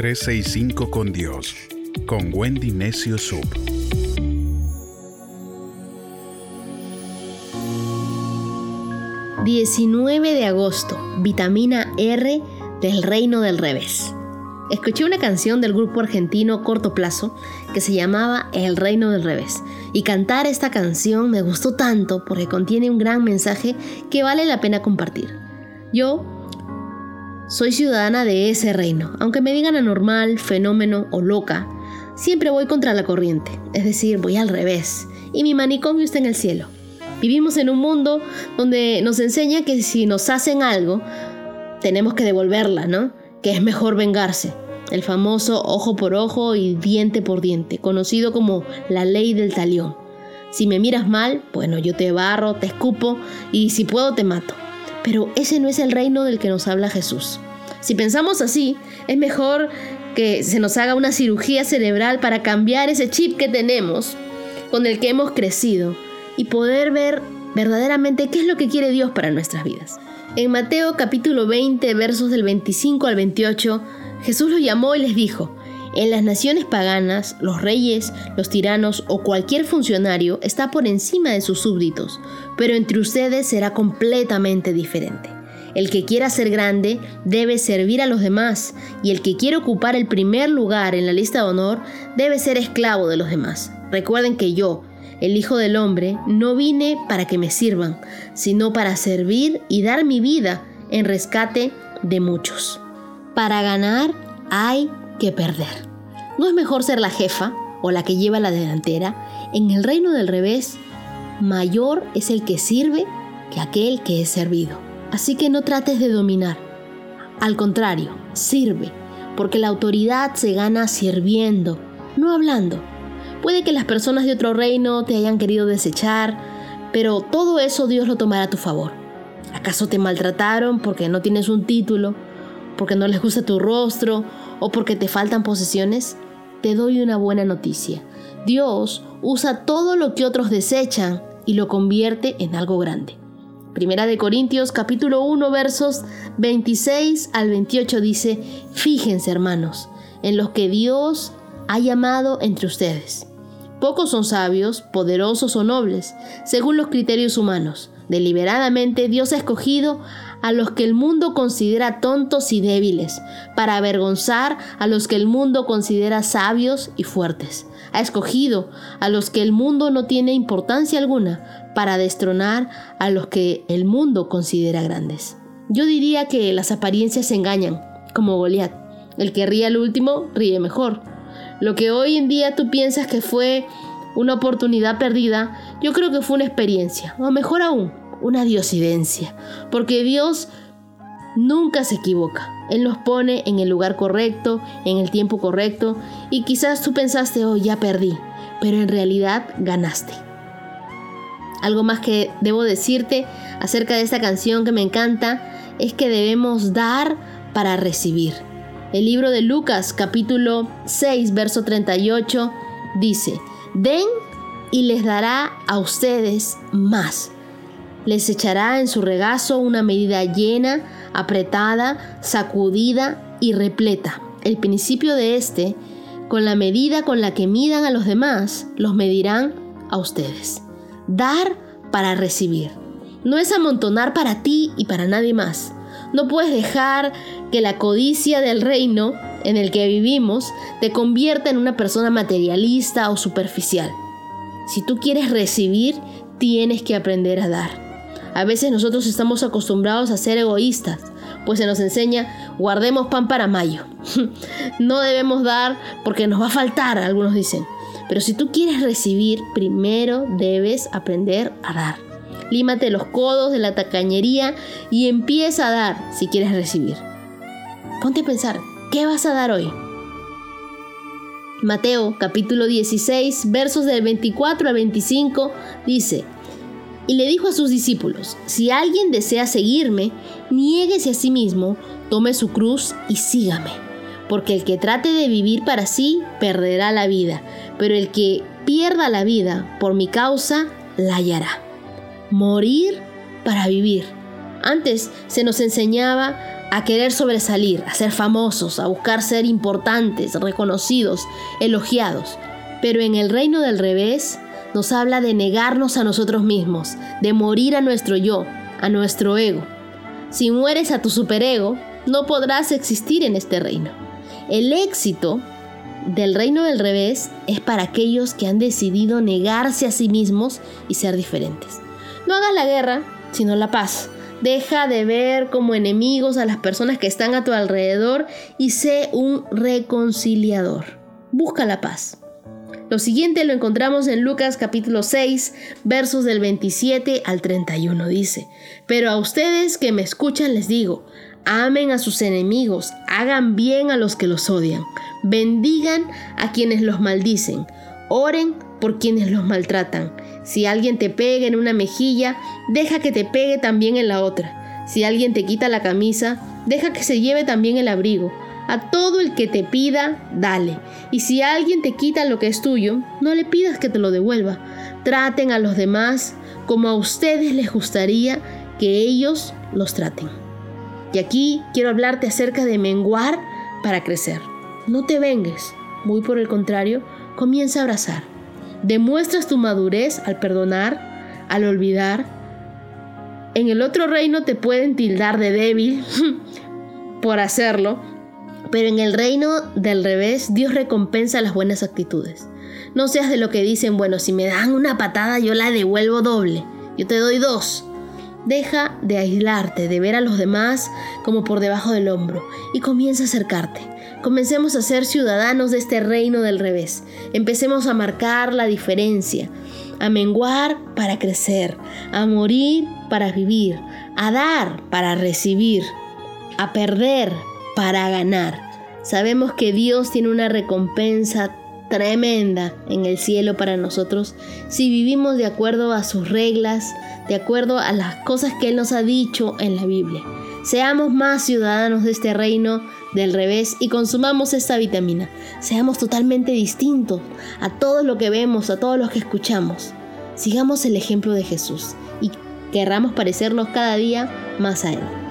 365 con Dios, con Wendy Necio Sub. ...19 de agosto... ...vitamina R del reino del revés... Escuché una canción del grupo argentino Corto Plazo que se llamaba El Reino del Revés. Y cantar esta canción me gustó tanto porque contiene un gran mensaje que vale la pena compartir. Yo soy ciudadana de ese reino, aunque me digan anormal, fenómeno o loca, siempre voy contra la corriente, es decir, voy al revés, y mi manicomio está en el cielo. Vivimos en un mundo donde nos enseña que si nos hacen algo, tenemos que devolverla, ¿no? Que es mejor vengarse. El famoso ojo por ojo y diente por diente, conocido como la ley del talión. Si me miras mal, bueno, yo te barro, te escupo y si puedo te mato. Pero ese no es el reino del que nos habla Jesús. Si pensamos así, es mejor que se nos haga una cirugía cerebral para cambiar ese chip que tenemos, con el que hemos crecido, y poder ver verdaderamente qué es lo que quiere Dios para nuestras vidas. En Mateo capítulo 20, versos del 25 al 28, Jesús los llamó y les dijo, en las naciones paganas, los reyes, los tiranos o cualquier funcionario está por encima de sus súbditos, pero entre ustedes será completamente diferente. El que quiera ser grande debe servir a los demás, y el que quiere ocupar el primer lugar en la lista de honor debe ser esclavo de los demás. Recuerden que yo, el Hijo del Hombre, no vine para que me sirvan, sino para servir y dar mi vida en rescate de muchos. Para ganar hay que perder. ¿No es mejor ser la jefa o la que lleva la delantera? En el reino del revés, mayor es el que sirve que aquel que es servido. Así que no trates de dominar. Al contrario, sirve, porque la autoridad se gana sirviendo, no hablando. Puede que las personas de otro reino te hayan querido desechar, pero todo eso Dios lo tomará a tu favor. ¿Acaso te maltrataron porque no tienes un título? porque no les gusta tu rostro o porque te faltan posesiones, te doy una buena noticia. Dios usa todo lo que otros desechan y lo convierte en algo grande. Primera de Corintios capítulo 1 versos 26 al 28 dice, fíjense hermanos, en los que Dios ha llamado entre ustedes. Pocos son sabios, poderosos o nobles, según los criterios humanos. Deliberadamente Dios ha escogido a los que el mundo considera tontos y débiles, para avergonzar a los que el mundo considera sabios y fuertes. Ha escogido a los que el mundo no tiene importancia alguna, para destronar a los que el mundo considera grandes. Yo diría que las apariencias engañan, como Goliat. El que ríe al último, ríe mejor. Lo que hoy en día tú piensas que fue una oportunidad perdida, yo creo que fue una experiencia, o mejor aún, una diosidencia, porque Dios nunca se equivoca. Él nos pone en el lugar correcto, en el tiempo correcto, y quizás tú pensaste, oh, ya perdí, pero en realidad ganaste. Algo más que debo decirte acerca de esta canción que me encanta es que debemos dar para recibir. El libro de Lucas capítulo 6 verso 38 dice, den y les dará a ustedes más les echará en su regazo una medida llena, apretada, sacudida y repleta. El principio de este, con la medida con la que midan a los demás, los medirán a ustedes. Dar para recibir. No es amontonar para ti y para nadie más. No puedes dejar que la codicia del reino en el que vivimos te convierta en una persona materialista o superficial. Si tú quieres recibir, tienes que aprender a dar. A veces nosotros estamos acostumbrados a ser egoístas, pues se nos enseña guardemos pan para mayo. no debemos dar porque nos va a faltar, algunos dicen. Pero si tú quieres recibir, primero debes aprender a dar. Límate los codos de la tacañería y empieza a dar si quieres recibir. Ponte a pensar, ¿qué vas a dar hoy? Mateo capítulo 16 versos del 24 al 25 dice, y le dijo a sus discípulos, si alguien desea seguirme, niéguese a sí mismo, tome su cruz y sígame. Porque el que trate de vivir para sí, perderá la vida, pero el que pierda la vida por mi causa, la hallará. Morir para vivir. Antes se nos enseñaba a querer sobresalir, a ser famosos, a buscar ser importantes, reconocidos, elogiados. Pero en el reino del revés nos habla de negarnos a nosotros mismos, de morir a nuestro yo, a nuestro ego. Si mueres a tu superego, no podrás existir en este reino. El éxito del reino del revés es para aquellos que han decidido negarse a sí mismos y ser diferentes. No hagas la guerra, sino la paz. Deja de ver como enemigos a las personas que están a tu alrededor y sé un reconciliador. Busca la paz. Lo siguiente lo encontramos en Lucas capítulo 6, versos del 27 al 31. Dice, pero a ustedes que me escuchan les digo, amen a sus enemigos, hagan bien a los que los odian, bendigan a quienes los maldicen, oren por quienes los maltratan. Si alguien te pega en una mejilla, deja que te pegue también en la otra. Si alguien te quita la camisa, deja que se lleve también el abrigo. A todo el que te pida, dale. Y si alguien te quita lo que es tuyo, no le pidas que te lo devuelva. Traten a los demás como a ustedes les gustaría que ellos los traten. Y aquí quiero hablarte acerca de menguar para crecer. No te vengues, muy por el contrario, comienza a abrazar. Demuestras tu madurez al perdonar, al olvidar. En el otro reino te pueden tildar de débil por hacerlo, pero en el reino del revés Dios recompensa las buenas actitudes. No seas de lo que dicen, bueno, si me dan una patada yo la devuelvo doble, yo te doy dos. Deja de aislarte, de ver a los demás como por debajo del hombro y comienza a acercarte. Comencemos a ser ciudadanos de este reino del revés. Empecemos a marcar la diferencia, a menguar para crecer, a morir para vivir, a dar para recibir, a perder para ganar. Sabemos que Dios tiene una recompensa tremenda en el cielo para nosotros si vivimos de acuerdo a sus reglas, de acuerdo a las cosas que Él nos ha dicho en la Biblia. Seamos más ciudadanos de este reino del revés y consumamos esta vitamina. Seamos totalmente distintos a todo lo que vemos, a todo lo que escuchamos. Sigamos el ejemplo de Jesús y querramos parecernos cada día más a Él.